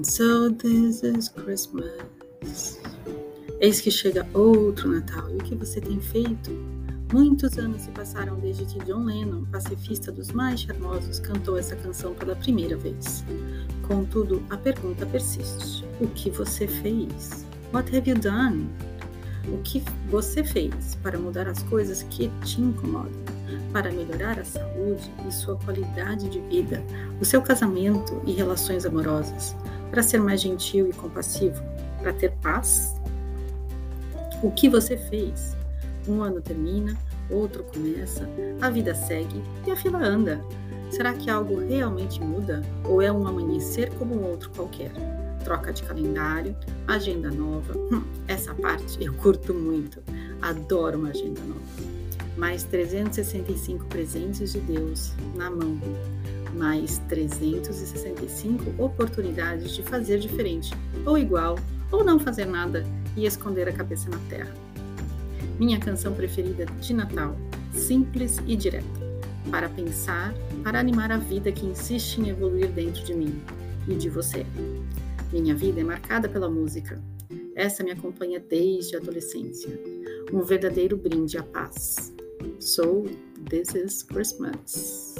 So this is Christmas. Eis que chega outro Natal. E o que você tem feito? Muitos anos se passaram desde que John Lennon, pacifista dos mais charmosos, cantou essa canção pela primeira vez. Contudo, a pergunta persiste: o que você fez? What have you done? O que você fez para mudar as coisas que te incomodam? Para melhorar a saúde e sua qualidade de vida, o seu casamento e relações amorosas? Para ser mais gentil e compassivo? Para ter paz? O que você fez? Um ano termina, outro começa, a vida segue e a fila anda. Será que algo realmente muda ou é um amanhecer como um outro qualquer? Troca de calendário, agenda nova. Hum, essa parte eu curto muito. Adoro uma agenda nova. Mais 365 presentes de Deus na mão. Mais 365 oportunidades de fazer diferente, ou igual, ou não fazer nada e esconder a cabeça na terra. Minha canção preferida de Natal, simples e direta, para pensar, para animar a vida que insiste em evoluir dentro de mim e de você. Minha vida é marcada pela música. Essa me acompanha desde a adolescência. Um verdadeiro brinde à paz. So, this is Christmas.